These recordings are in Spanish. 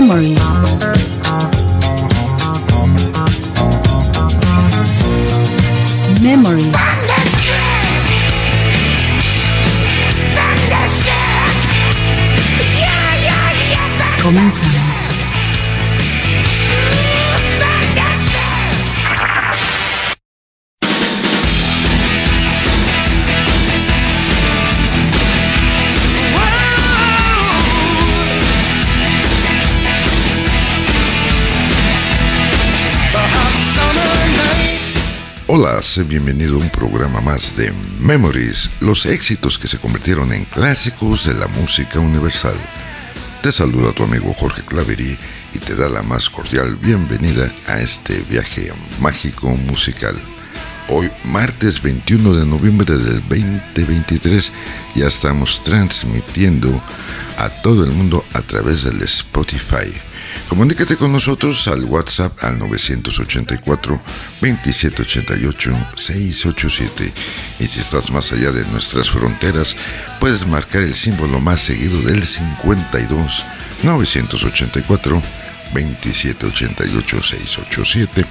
Memories. Bienvenido a un programa más de Memories, los éxitos que se convirtieron en clásicos de la música universal. Te saluda tu amigo Jorge Claveri y te da la más cordial bienvenida a este viaje mágico musical. Hoy, martes 21 de noviembre del 2023, ya estamos transmitiendo a todo el mundo a través del Spotify. Comunícate con nosotros al WhatsApp al 984-2788-687. Y si estás más allá de nuestras fronteras, puedes marcar el símbolo más seguido del 52 984 2788 687.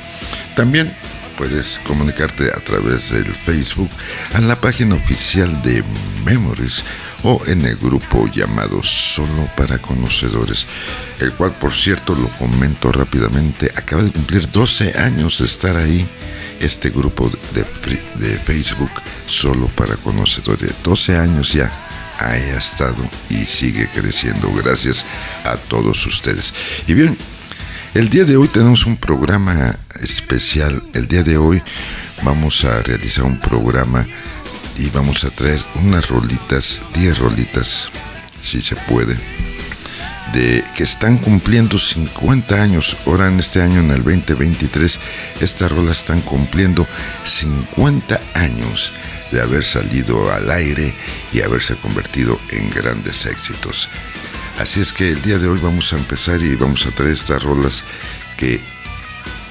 También puedes comunicarte a través del Facebook en la página oficial de Memories o en el grupo llamado Solo para Conocedores, el cual por cierto lo comento rápidamente, acaba de cumplir 12 años de estar ahí este grupo de, de Facebook Solo para Conocedores, 12 años ya ha estado y sigue creciendo gracias a todos ustedes. Y bien, el día de hoy tenemos un programa especial. El día de hoy vamos a realizar un programa y vamos a traer unas rolitas, 10 rolitas, si se puede, de que están cumpliendo 50 años. Ahora en este año, en el 2023, estas rolas están cumpliendo 50 años de haber salido al aire y haberse convertido en grandes éxitos. Así es que el día de hoy vamos a empezar y vamos a traer estas rolas que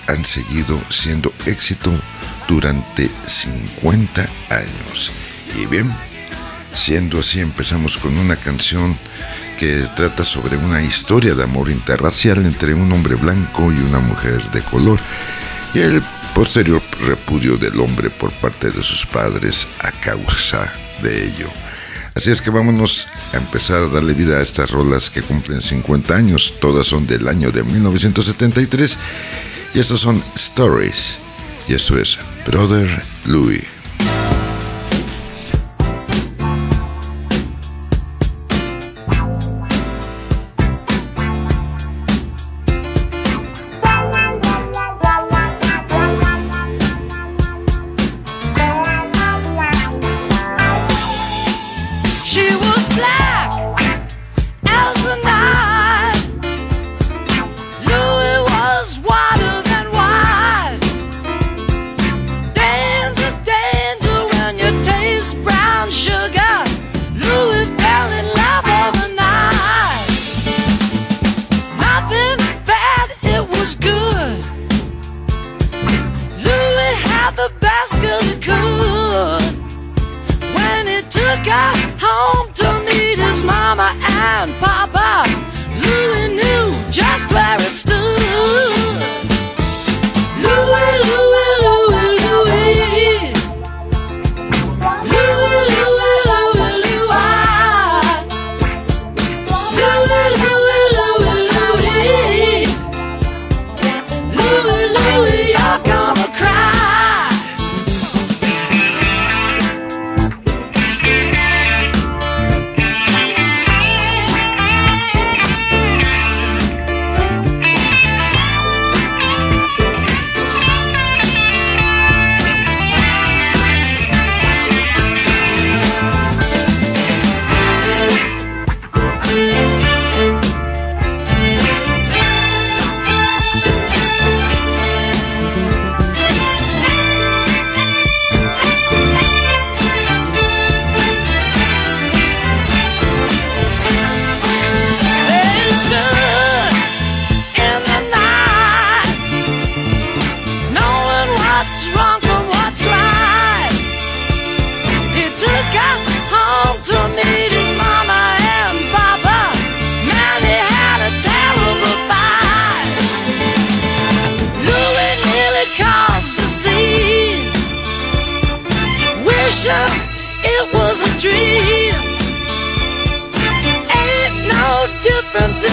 han seguido siendo éxito durante 50 años. Y bien, siendo así, empezamos con una canción que trata sobre una historia de amor interracial entre un hombre blanco y una mujer de color y el posterior repudio del hombre por parte de sus padres a causa de ello. Así es que vámonos a empezar a darle vida a estas rolas que cumplen 50 años, todas son del año de 1973 y estas son Stories y esto es Brother Louis.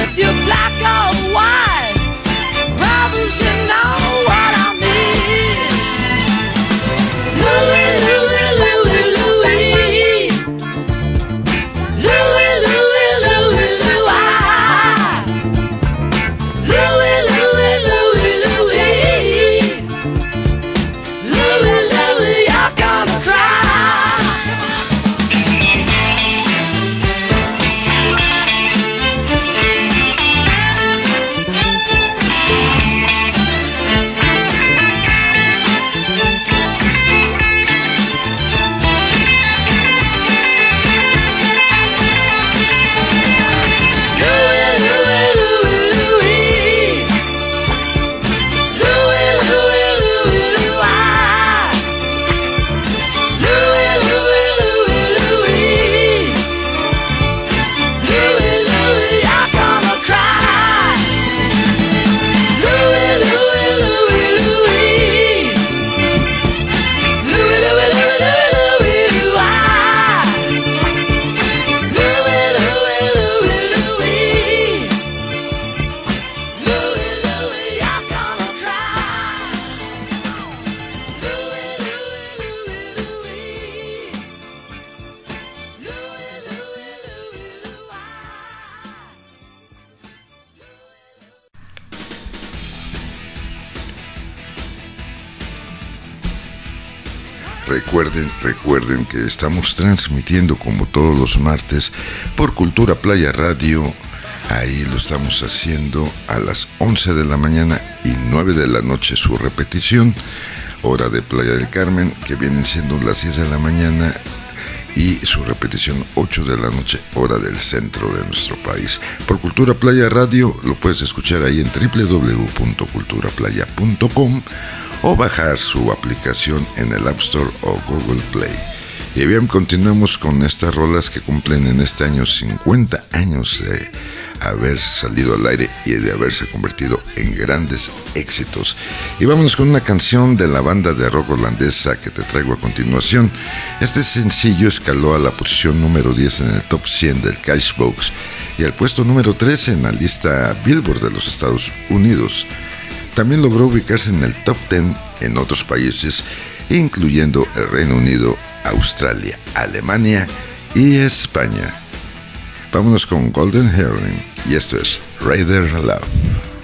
with you black or white. Transmitiendo como todos los martes por Cultura Playa Radio. Ahí lo estamos haciendo a las 11 de la mañana y 9 de la noche su repetición. Hora de Playa del Carmen, que vienen siendo las 10 de la mañana y su repetición 8 de la noche, hora del centro de nuestro país. Por Cultura Playa Radio lo puedes escuchar ahí en www.culturaplaya.com o bajar su aplicación en el App Store o Google Play. Y bien, continuamos con estas rolas que cumplen en este año 50 años de haber salido al aire y de haberse convertido en grandes éxitos. Y vámonos con una canción de la banda de rock holandesa que te traigo a continuación. Este sencillo escaló a la posición número 10 en el top 100 del Cashbox y al puesto número 13 en la lista Billboard de los Estados Unidos. También logró ubicarse en el top 10 en otros países, incluyendo el Reino Unido, Australia, Alemania y España. Vámonos con Golden Heron y esto es Raider Love.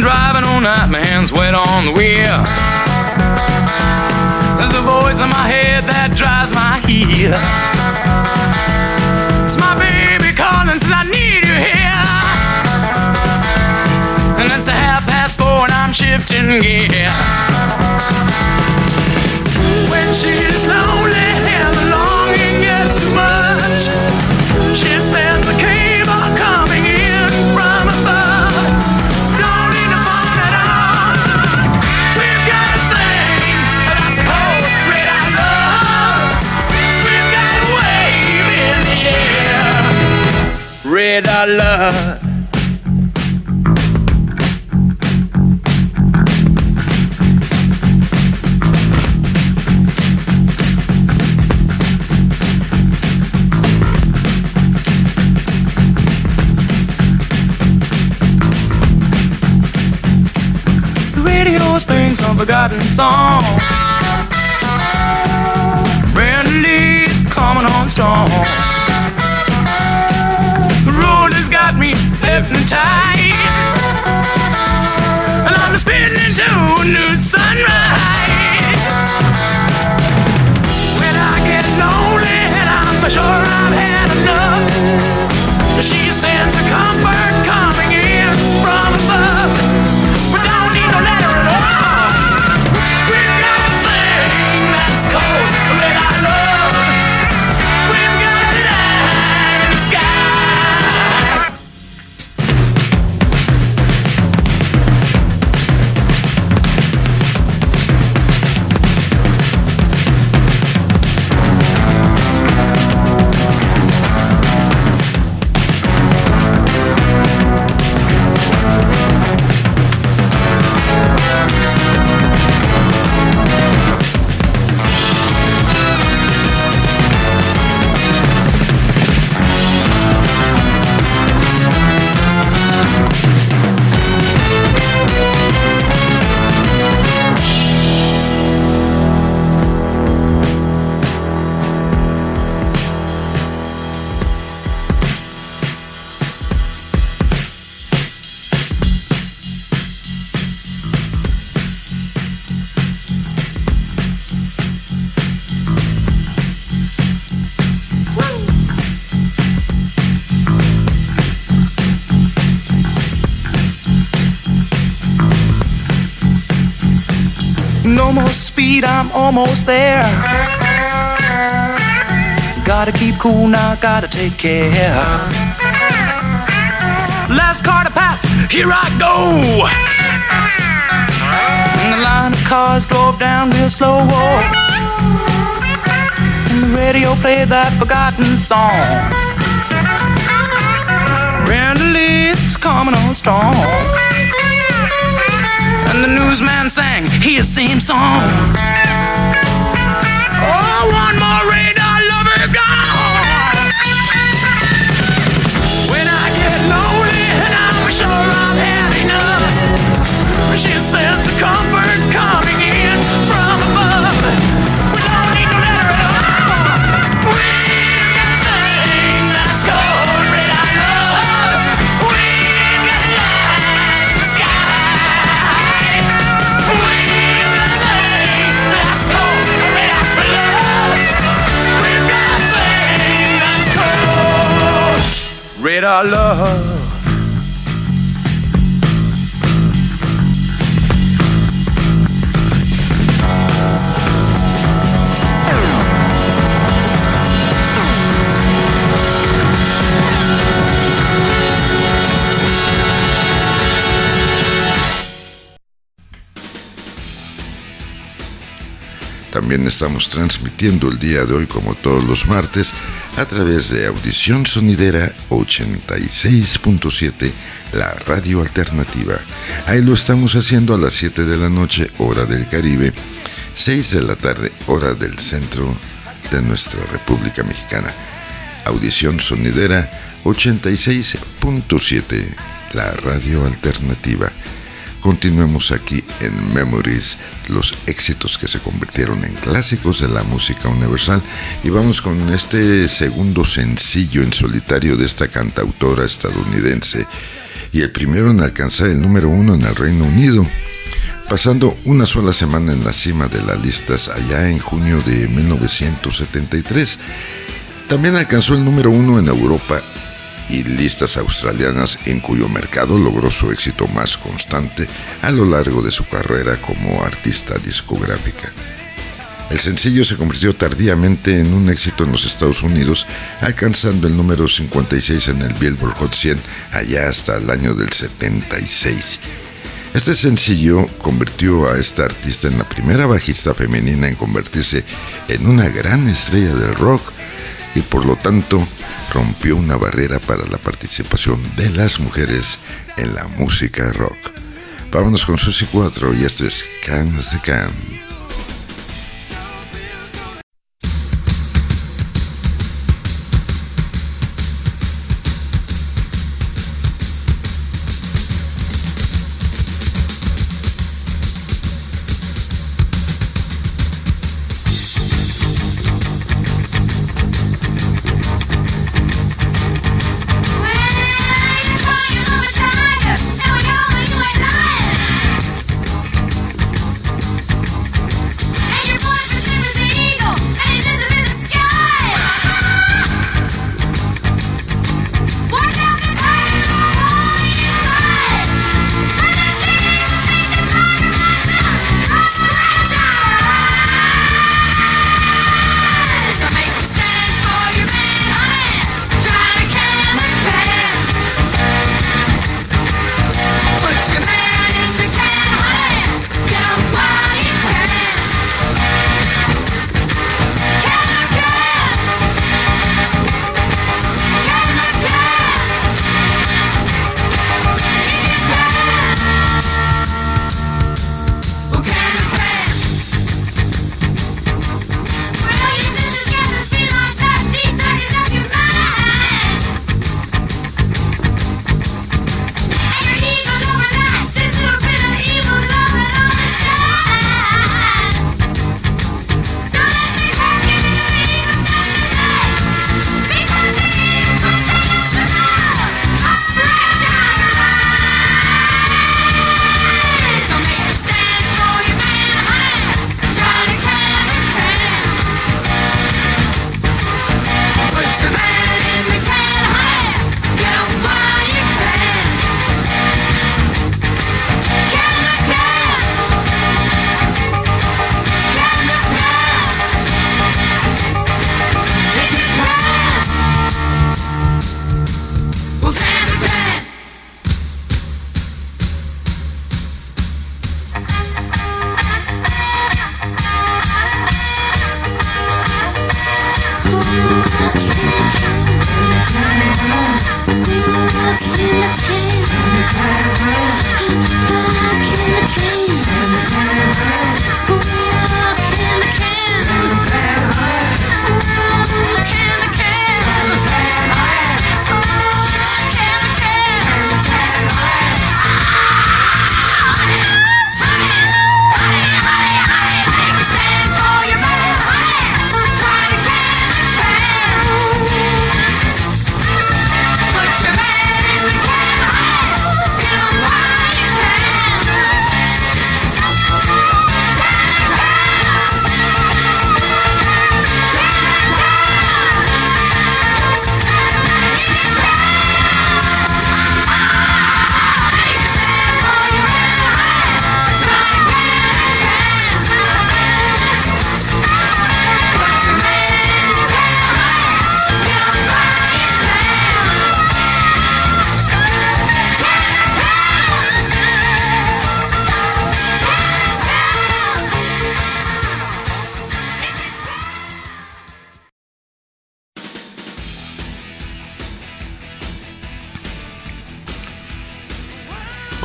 driving all night, my hands wet on the wheel. There's a voice in my head that drives my heel. It's my baby calling, says I need you here. And it's a half past four and I'm shifting gear. When she's lonely and alone. The radio Sings on forgotten song. Hypnotized. Speed, I'm almost there. Gotta keep cool now, gotta take care. Last car to pass, here I go. And the line of cars drove down real slow. And the radio played that forgotten song. Brenda Lee's coming on strong. And the newsman sang his same song. Oh, one Our love. Estamos transmitiendo el día de hoy, como todos los martes, a través de Audición Sonidera 86.7, la radio alternativa. Ahí lo estamos haciendo a las 7 de la noche, hora del Caribe, 6 de la tarde, hora del centro de nuestra República Mexicana. Audición Sonidera 86.7, la radio alternativa. Continuemos aquí en Memories, los éxitos que se convirtieron en clásicos de la música universal y vamos con este segundo sencillo en solitario de esta cantautora estadounidense y el primero en alcanzar el número uno en el Reino Unido, pasando una sola semana en la cima de las listas allá en junio de 1973. También alcanzó el número uno en Europa y listas australianas en cuyo mercado logró su éxito más constante a lo largo de su carrera como artista discográfica. El sencillo se convirtió tardíamente en un éxito en los Estados Unidos, alcanzando el número 56 en el Billboard Hot 100 allá hasta el año del 76. Este sencillo convirtió a esta artista en la primera bajista femenina en convertirse en una gran estrella del rock y por lo tanto rompió una barrera para la participación de las mujeres en la música rock. Vámonos con Susi 4 y esto es Can the Can.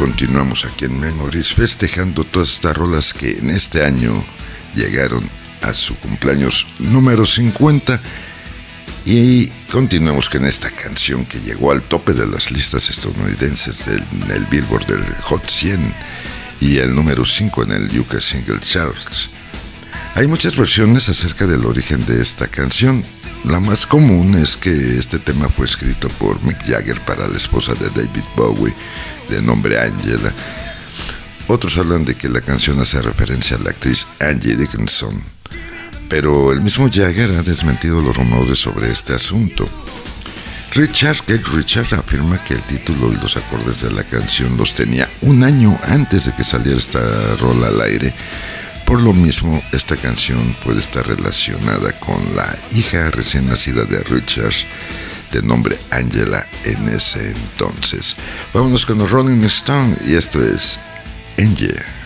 Continuamos aquí en Memories festejando todas estas rolas que en este año llegaron a su cumpleaños número 50 y continuamos con esta canción que llegó al tope de las listas estadounidenses del el Billboard del Hot 100 y el número 5 en el UK Single Charts. Hay muchas versiones acerca del origen de esta canción. La más común es que este tema fue escrito por Mick Jagger para la esposa de David Bowie, de nombre Angela. Otros hablan de que la canción hace referencia a la actriz Angie Dickinson, pero el mismo Jagger ha desmentido los rumores sobre este asunto. Richard Kate Richard afirma que el título y los acordes de la canción los tenía un año antes de que saliera esta rola al aire. Por lo mismo, esta canción puede estar relacionada con la hija recién nacida de Richard, de nombre Angela en ese entonces. Vámonos con los Rolling Stone y esto es Angel.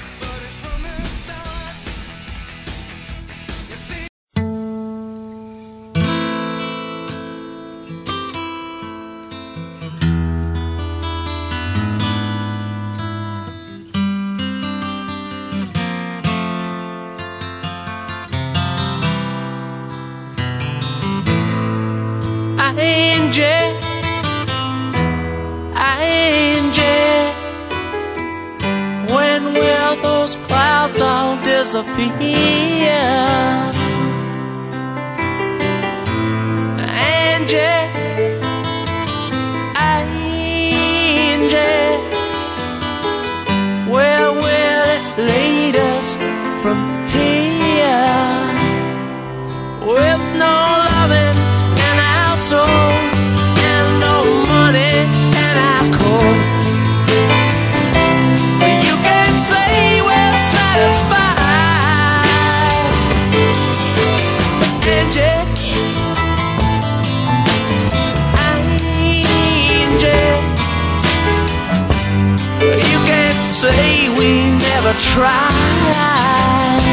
We never tried.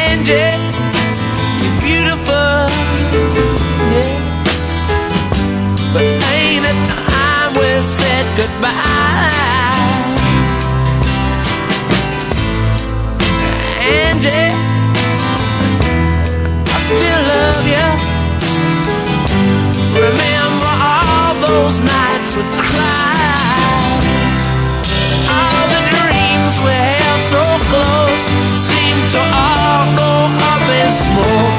Angie, you're beautiful, yeah. But ain't it time we said goodbye? Angie, I still love you. Remember all those nights we cried. Close seem to all go up in smoke.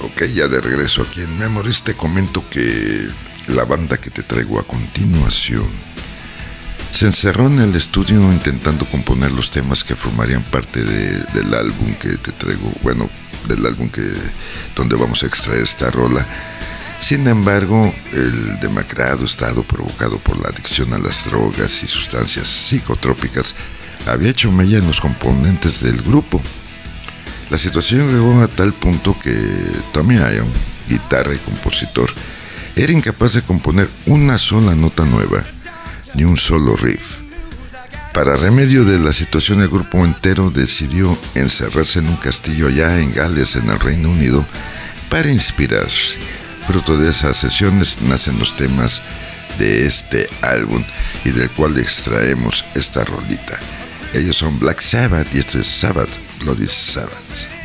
Ok, ya de regreso aquí en Memories te comento que la banda que te traigo a continuación se encerró en el estudio intentando componer los temas que formarían parte del álbum que te traigo, bueno, del álbum que donde vamos a extraer esta rola. Sin embargo, el demacrado estado provocado por la adicción a las drogas y sustancias psicotrópicas había hecho mella en los componentes del grupo. La situación llegó a tal punto que Tommy Ion, guitarra y compositor, era incapaz de componer una sola nota nueva, ni un solo riff. Para remedio de la situación, el grupo entero decidió encerrarse en un castillo allá en Gales, en el Reino Unido, para inspirarse. Fruto de esas sesiones nacen los temas de este álbum y del cual extraemos esta rolita. Ellos son Black Sabbath y este es Sabbath, Bloody Sabbath.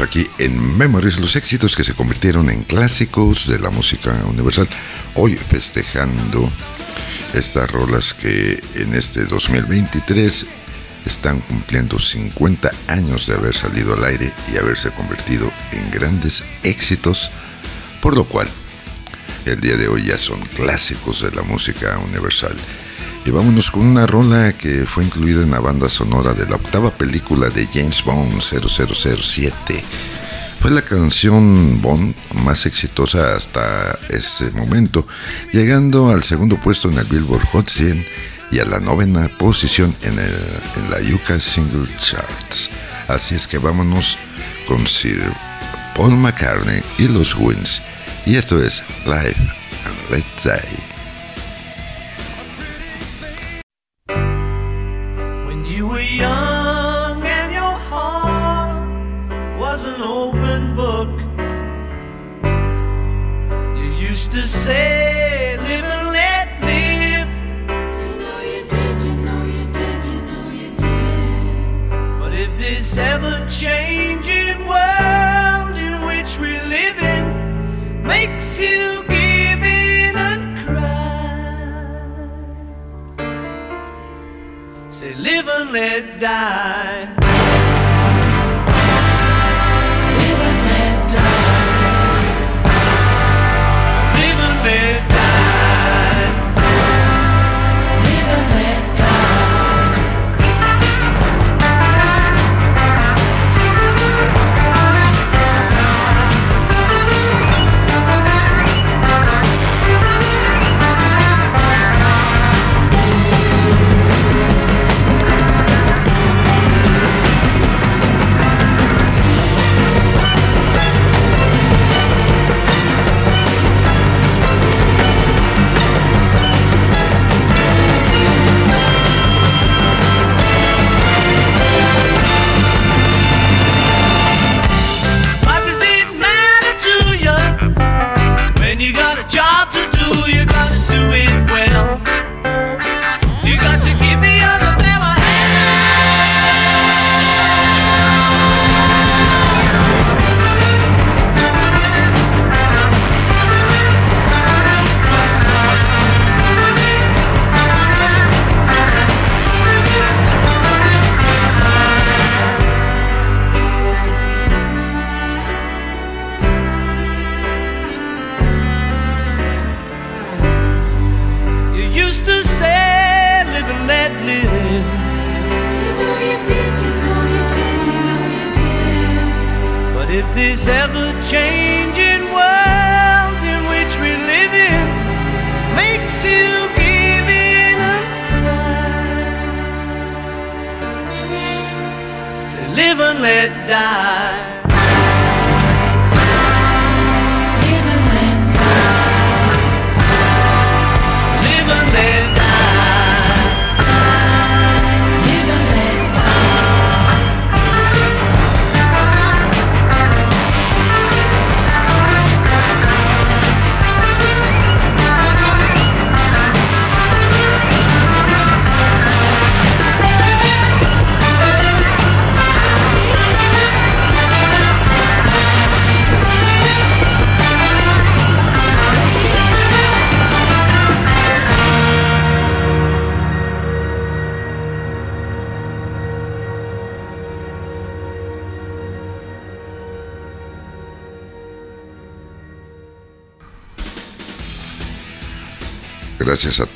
Aquí en Memories, los éxitos que se convirtieron en clásicos de la música universal. Hoy festejando estas rolas que en este 2023 están cumpliendo 50 años de haber salido al aire y haberse convertido en grandes éxitos, por lo cual el día de hoy ya son clásicos de la música universal. Y vámonos con una rola que fue incluida en la banda sonora de la octava película de James Bond 0007. Fue la canción Bond más exitosa hasta ese momento, llegando al segundo puesto en el Billboard Hot 100 y a la novena posición en, el, en la UK Single Charts. Así es que vámonos con Sir Paul McCartney y los Wins. Y esto es Live and Let's Say. Die.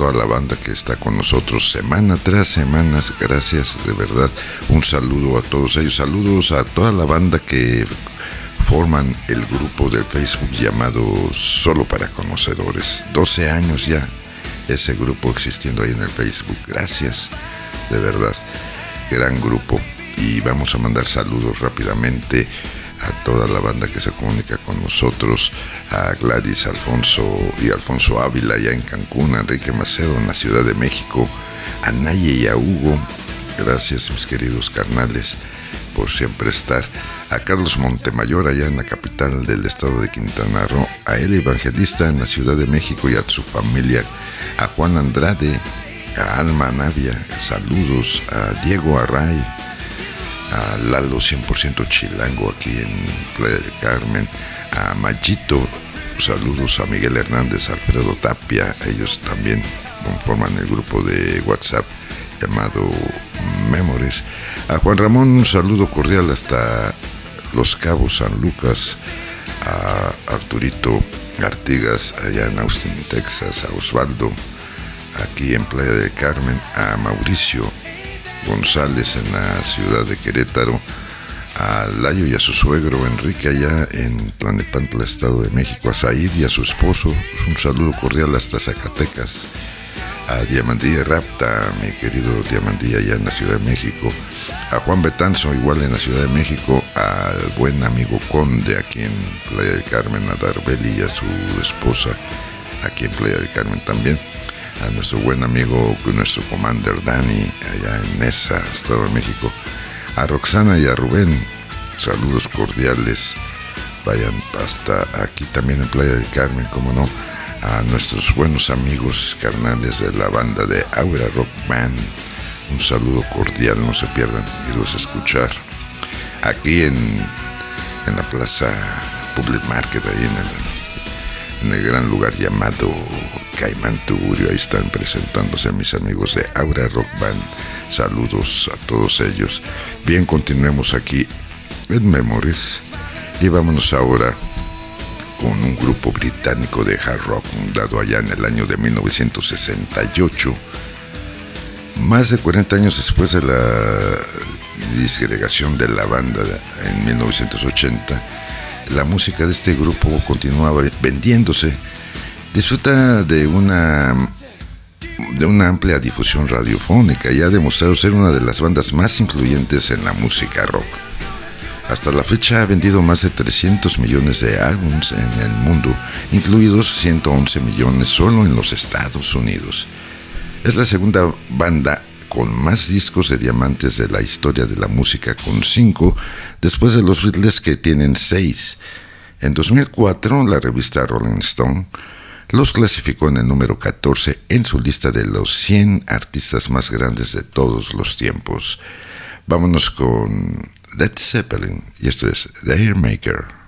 Toda la banda que está con nosotros semana tras semana. Gracias, de verdad. Un saludo a todos ellos. Saludos a toda la banda que forman el grupo de Facebook llamado Solo para Conocedores. 12 años ya ese grupo existiendo ahí en el Facebook. Gracias, de verdad. Gran grupo. Y vamos a mandar saludos rápidamente a toda la banda que se comunica con nosotros, a Gladys, Alfonso y Alfonso Ávila allá en Cancún, a Enrique Macedo en la Ciudad de México, a Naye y a Hugo. Gracias, mis queridos carnales, por siempre estar. A Carlos Montemayor allá en la capital del estado de Quintana Roo, a El Evangelista en la Ciudad de México y a su familia, a Juan Andrade, a Alma Navia, saludos, a Diego Array, a Lalo 100% Chilango aquí en Playa del Carmen, a Mayito, saludos a Miguel Hernández, Alfredo Tapia, ellos también conforman el grupo de WhatsApp llamado Memories, a Juan Ramón un saludo cordial hasta Los Cabos, San Lucas, a Arturito Artigas allá en Austin, Texas, a Osvaldo, aquí en Playa del Carmen, a Mauricio González en la ciudad de Querétaro, a Layo y a su suegro Enrique allá en Tlanepantla, Estado de México, a Said y a su esposo, un saludo cordial hasta Zacatecas, a Diamandía Rapta, mi querido Diamandía allá en la Ciudad de México, a Juan Betanzo igual en la Ciudad de México, al buen amigo Conde aquí en Playa del Carmen, a Darbeli y a su esposa aquí en Playa del Carmen también, a nuestro buen amigo, nuestro commander Dani allá en Nesa, Estado de México, a Roxana y a Rubén, saludos cordiales. Vayan hasta aquí también en Playa del Carmen, como no, a nuestros buenos amigos carnales de la banda de Aura Rock Band. Un saludo cordial, no se pierdan irlos a escuchar. Aquí en, en la Plaza Public Market, ahí en el, gran lugar llamado Caimán Tugurio, ahí están presentándose a mis amigos de Aura Rock Band. Saludos a todos ellos. Bien, continuemos aquí en Memories y vámonos ahora con un grupo británico de hard rock fundado allá en el año de 1968. Más de 40 años después de la disgregación de la banda en 1980, la música de este grupo continuaba vendiéndose. Disfruta de una de una amplia difusión radiofónica y ha demostrado ser una de las bandas más influyentes en la música rock. Hasta la fecha ha vendido más de 300 millones de álbumes en el mundo, incluidos 111 millones solo en los Estados Unidos. Es la segunda banda con más discos de diamantes de la historia de la música, con cinco, después de los Beatles que tienen seis. En 2004, la revista Rolling Stone los clasificó en el número 14 en su lista de los 100 artistas más grandes de todos los tiempos. Vámonos con Led Zeppelin y esto es The Hairmaker.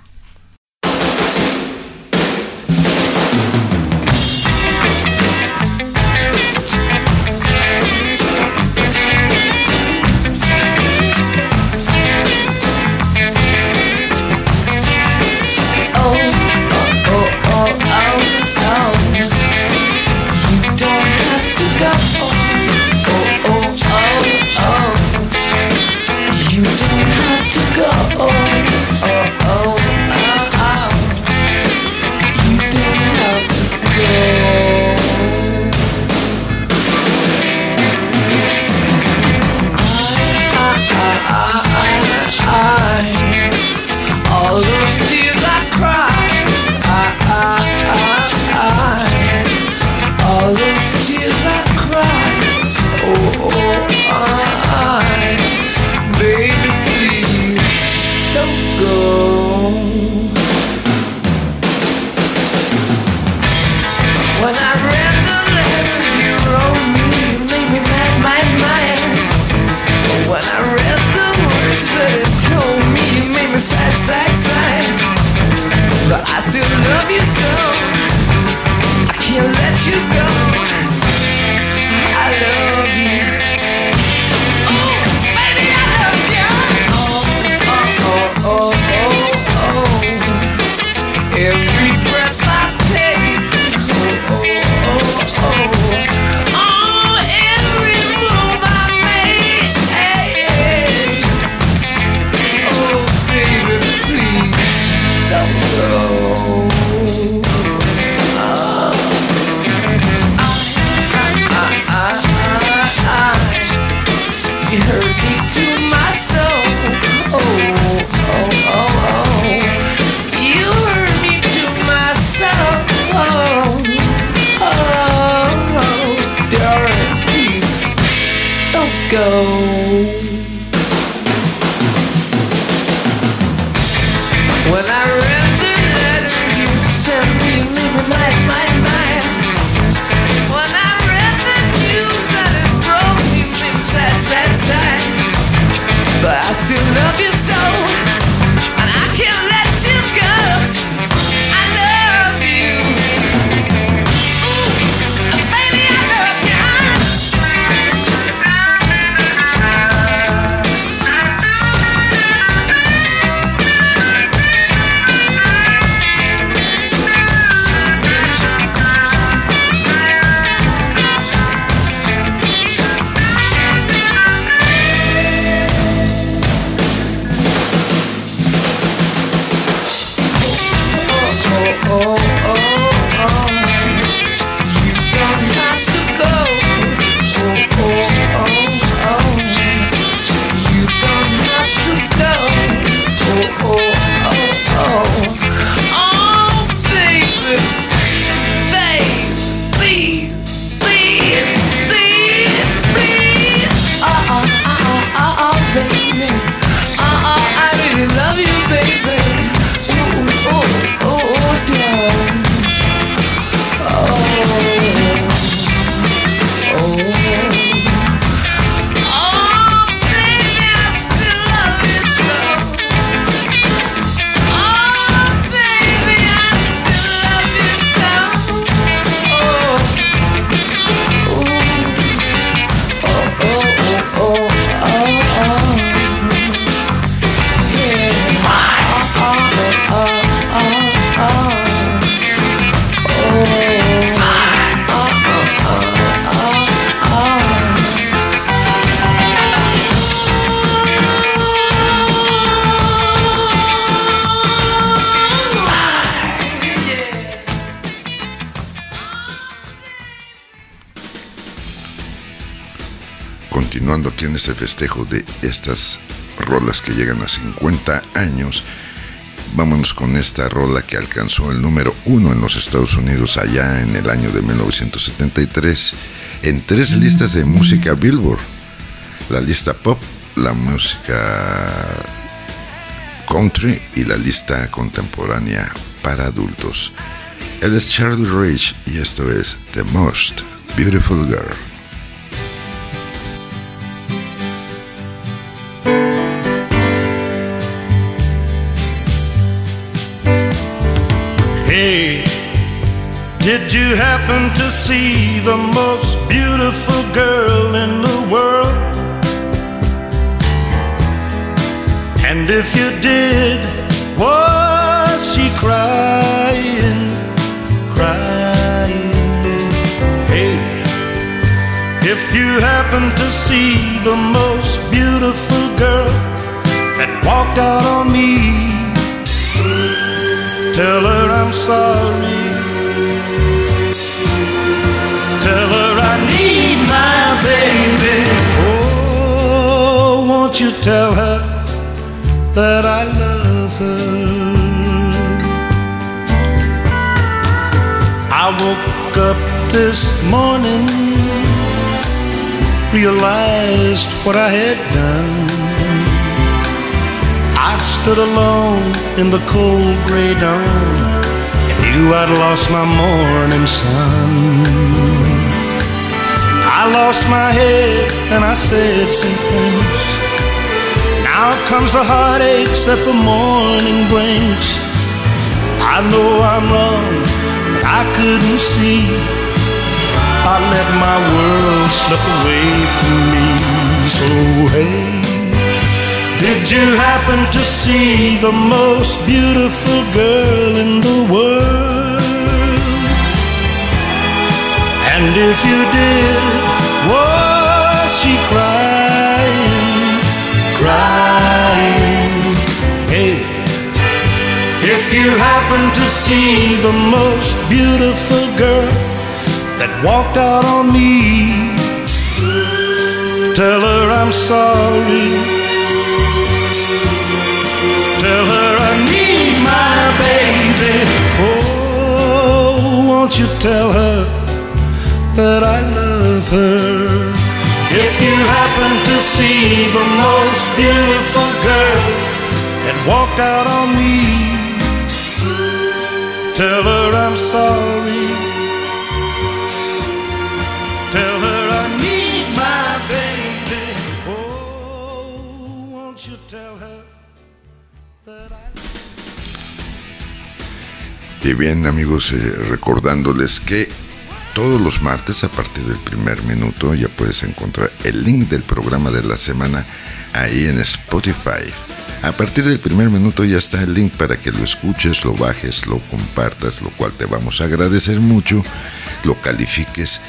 Este festejo de estas rolas que llegan a 50 años, vámonos con esta rola que alcanzó el número uno en los Estados Unidos allá en el año de 1973 en tres listas de música Billboard. La lista pop, la música country y la lista contemporánea para adultos. Él es Charlie Rage y esto es The Most Beautiful Girl. Hey, did you happen to see the most beautiful girl in the world? And if you did, was she crying, crying? Hey, if you happen to see the most beautiful girl that walked out on me, Tell her I'm sorry. Tell her I need my baby. Oh, won't you tell her that I love her? I woke up this morning, realized what I had done. I stood alone in the cold gray dawn and knew I'd lost my morning sun. I lost my head and I said some things. Now comes the heartaches that the morning brings. I know I'm wrong, but I couldn't see. I let my world slip away from me. So hey. Did you happen to see the most beautiful girl in the world? And if you did, was she crying, crying? Hey, if you happen to see the most beautiful girl that walked out on me, tell her I'm sorry. Won't you tell her that I love her? If you happen to see the most beautiful girl that walked out on me, tell her I'm sorry. Y bien amigos, eh, recordándoles que todos los martes a partir del primer minuto ya puedes encontrar el link del programa de la semana ahí en Spotify. A partir del primer minuto ya está el link para que lo escuches, lo bajes, lo compartas, lo cual te vamos a agradecer mucho, lo califiques.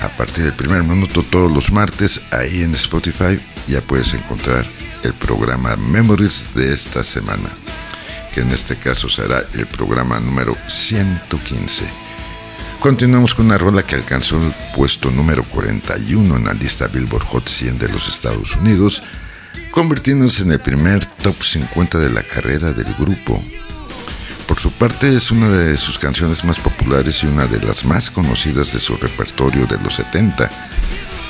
A partir del primer minuto todos los martes ahí en Spotify ya puedes encontrar el programa Memories de esta semana, que en este caso será el programa número 115. Continuamos con una rola que alcanzó el puesto número 41 en la lista Billboard Hot 100 de los Estados Unidos, convirtiéndose en el primer top 50 de la carrera del grupo. Por su parte es una de sus canciones más populares y una de las más conocidas de su repertorio de los 70.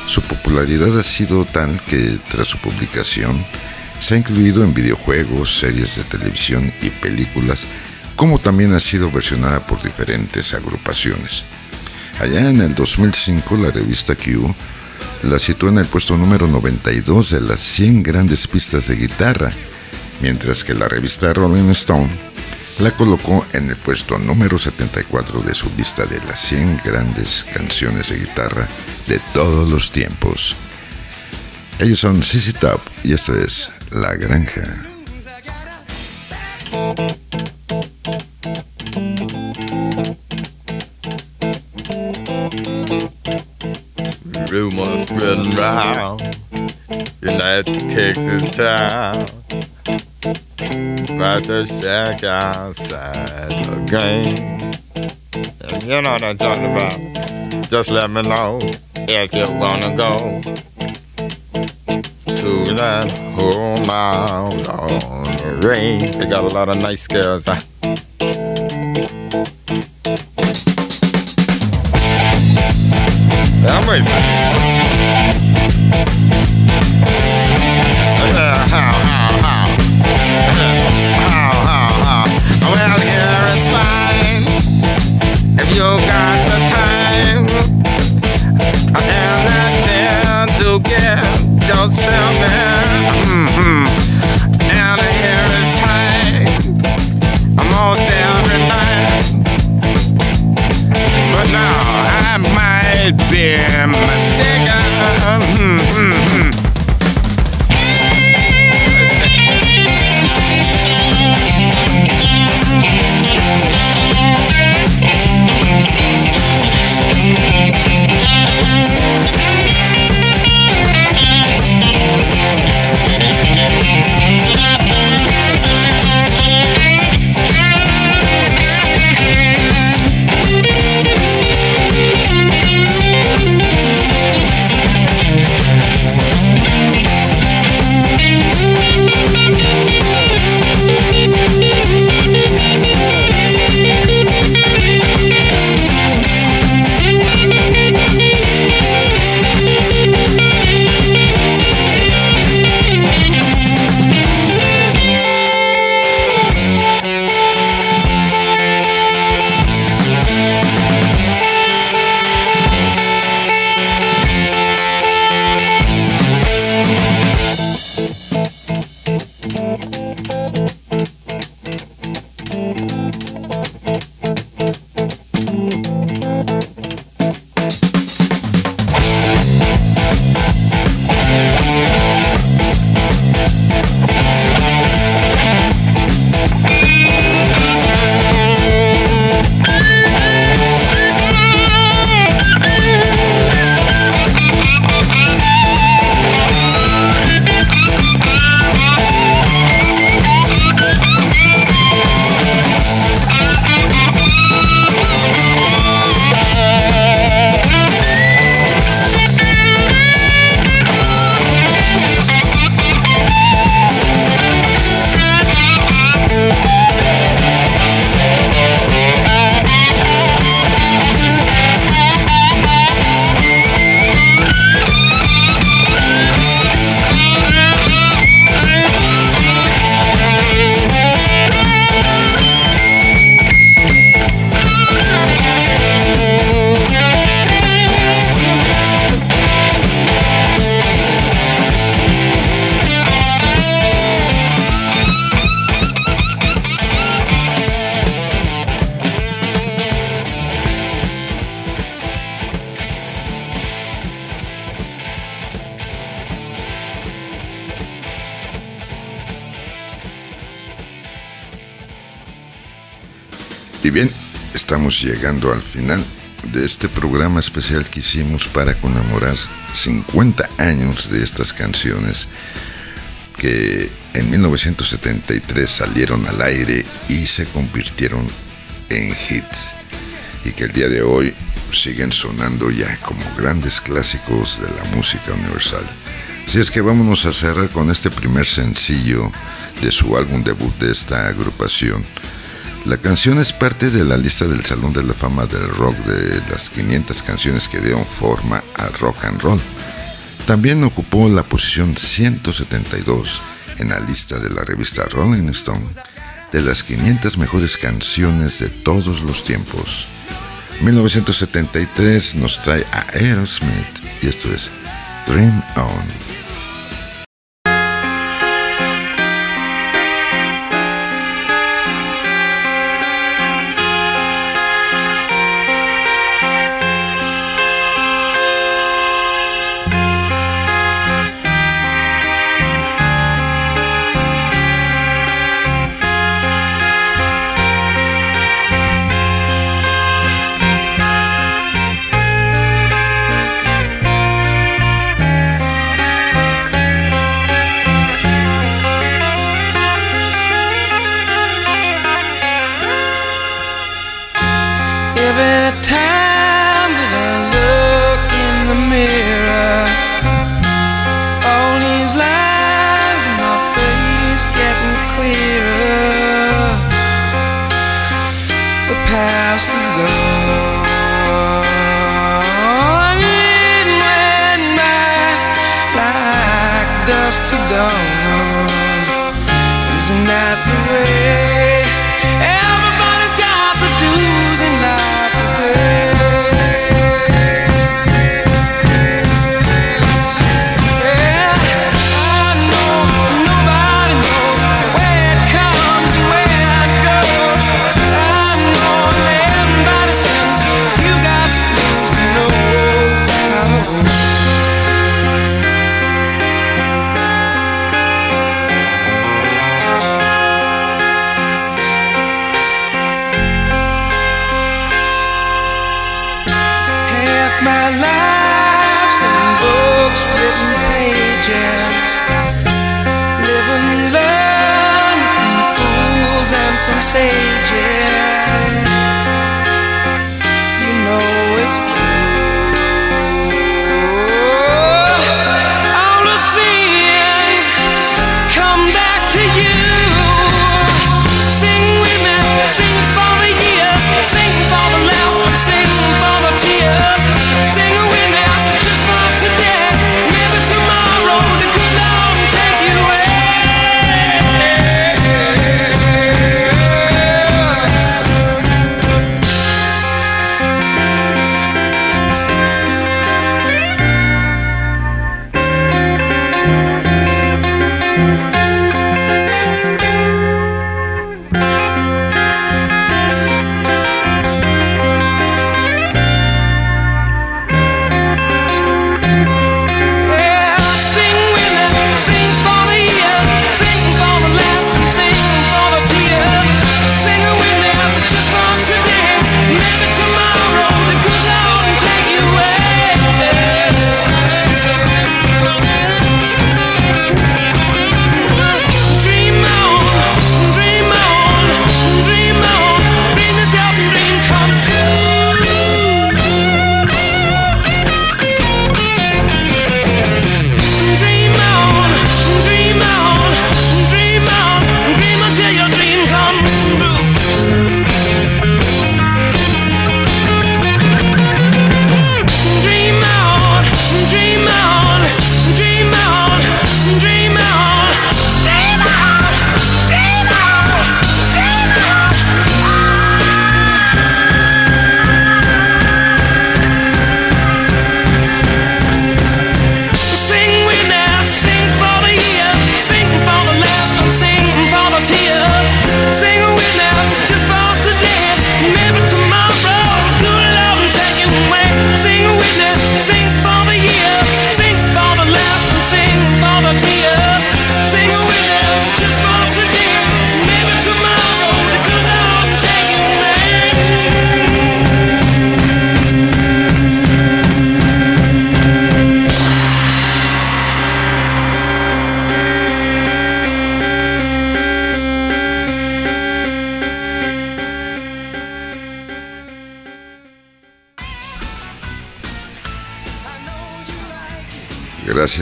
Su popularidad ha sido tal que tras su publicación se ha incluido en videojuegos, series de televisión y películas, como también ha sido versionada por diferentes agrupaciones. Allá en el 2005 la revista Q la situó en el puesto número 92 de las 100 grandes pistas de guitarra, mientras que la revista Rolling Stone la colocó en el puesto número 74 de su lista de las 100 grandes canciones de guitarra de todos los tiempos. Ellos son CC Top y esto es La Granja. Rumors spreading in that Texas town about the shack outside the game. You know what I'm talking about. Just let me know if you wanna go. To that whole mile on the range. They got a lot of nice girls. Huh? I'm estamos llegando al final de este programa especial que hicimos para conmemorar 50 años de estas canciones que en 1973 salieron al aire y se convirtieron en hits y que el día de hoy siguen sonando ya como grandes clásicos de la música universal. Así es que vámonos a cerrar con este primer sencillo de su álbum debut de esta agrupación. La canción es parte de la lista del Salón de la Fama del Rock de las 500 canciones que dieron forma al rock and roll. También ocupó la posición 172 en la lista de la revista Rolling Stone de las 500 mejores canciones de todos los tiempos. 1973 nos trae a Aerosmith y esto es Dream On.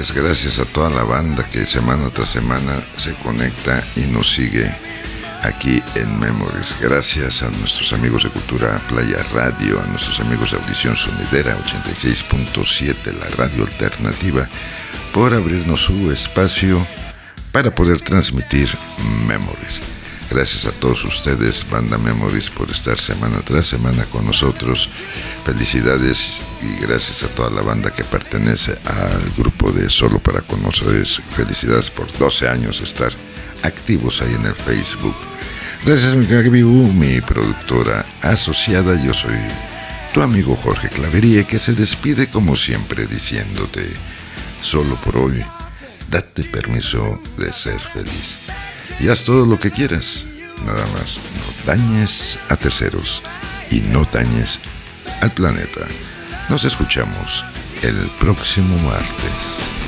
Gracias, a toda la banda que semana tras semana se conecta y nos sigue aquí en Memories. Gracias a nuestros amigos de Cultura Playa Radio, a nuestros amigos de Audición Sonidera 86.7, la radio alternativa, por abrirnos su espacio para poder transmitir Memories. Gracias a todos ustedes, Banda Memories, por estar semana tras semana con nosotros. Felicidades y gracias a toda la banda que pertenece al grupo de Solo para Conoceres. Felicidades por 12 años estar activos ahí en el Facebook. Gracias, mi mi productora asociada. Yo soy tu amigo Jorge Clavería, que se despide como siempre diciéndote, solo por hoy, date permiso de ser feliz y haz todo lo que quieras. Nada más, no dañes a terceros y no dañes al planeta. Nos escuchamos el próximo martes.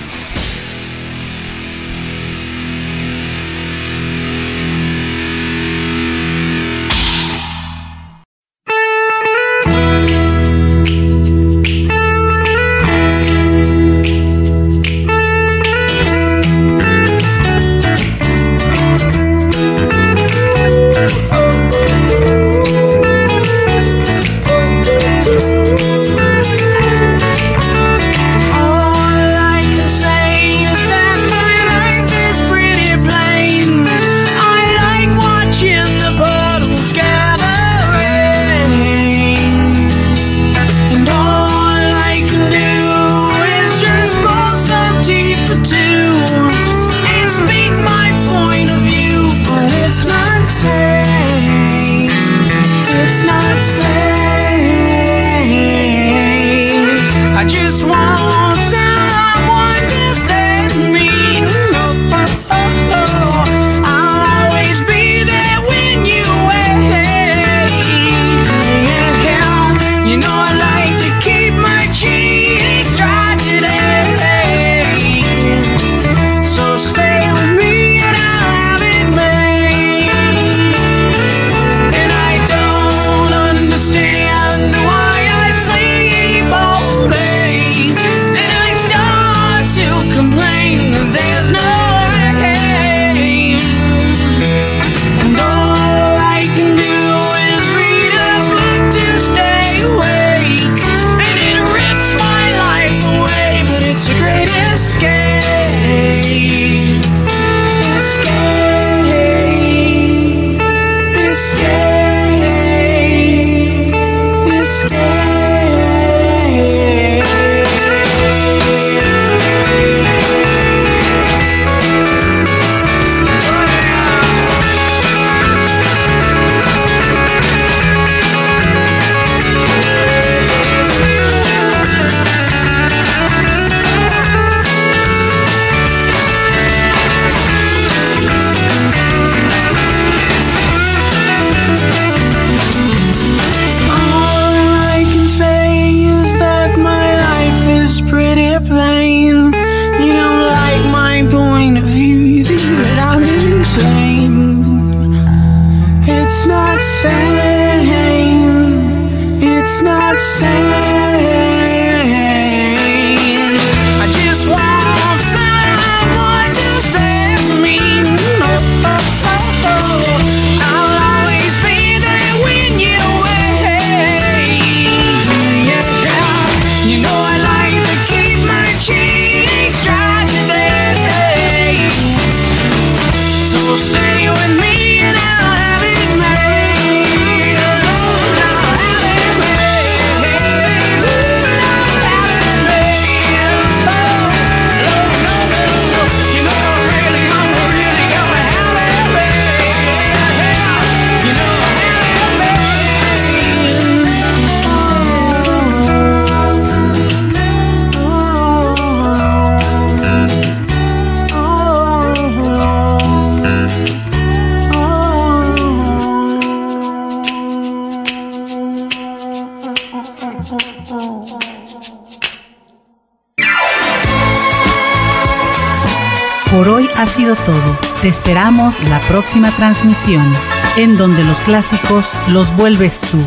Esperamos la próxima transmisión, en donde los clásicos los vuelves tú.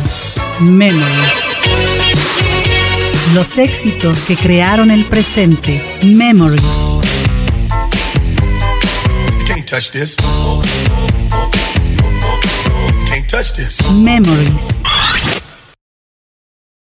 Memories. Los éxitos que crearon el presente. Memories. Memories.